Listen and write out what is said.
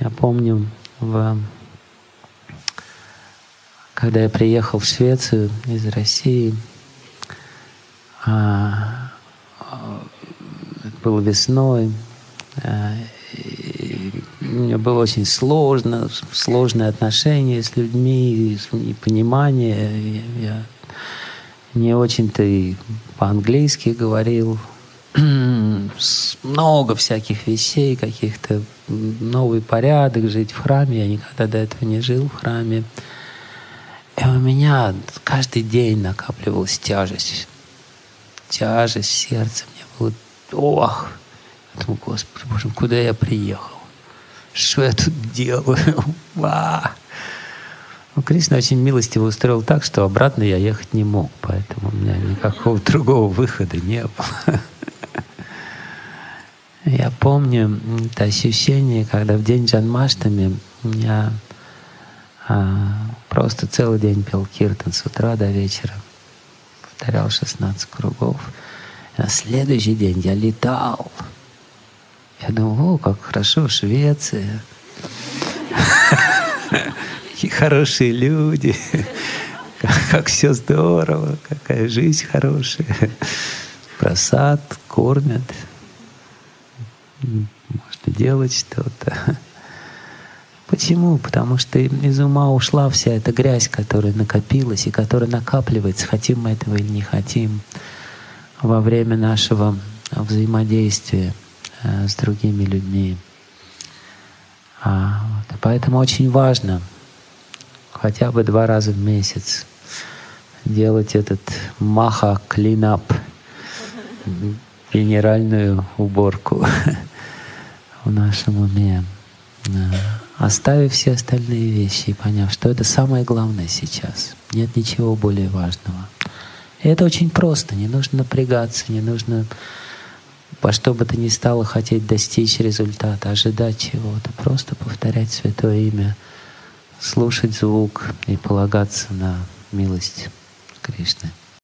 Я помню, в... когда я приехал в Швецию из России, а, это было весной, а, у меня было очень сложно, сложные отношения с людьми, непонимание. Я не очень-то и по-английски говорил, много всяких вещей, каких-то новый порядок, жить в храме. Я никогда до этого не жил в храме. И у меня каждый день накапливалась тяжесть. Тяжесть сердце. Мне было, ох, я думаю, Господи, Боже, куда я приехал? Что я тут делаю? Ва! Ну, Кришна очень милостиво устроил так, что обратно я ехать не мог, поэтому у меня никакого другого выхода не было. Я помню это ощущение, когда в день Джанмаштами я а, просто целый день пел киртан с утра до вечера. Повторял 16 кругов. И на следующий день я летал. Я думал, о, как хорошо, Швеция. Какие хорошие люди. Как все здорово, какая жизнь хорошая. Просад, кормят можно делать что-то. Почему? Потому что из ума ушла вся эта грязь, которая накопилась и которая накапливается, хотим мы этого или не хотим, во время нашего взаимодействия э, с другими людьми. А, вот, поэтому очень важно хотя бы два раза в месяц делать этот маха клинап, генеральную уборку в нашем уме, оставив все остальные вещи и поняв, что это самое главное сейчас. Нет ничего более важного. И это очень просто. Не нужно напрягаться, не нужно во что бы то ни стало хотеть достичь результата, ожидать чего-то. Просто повторять Святое Имя, слушать звук и полагаться на милость Кришны.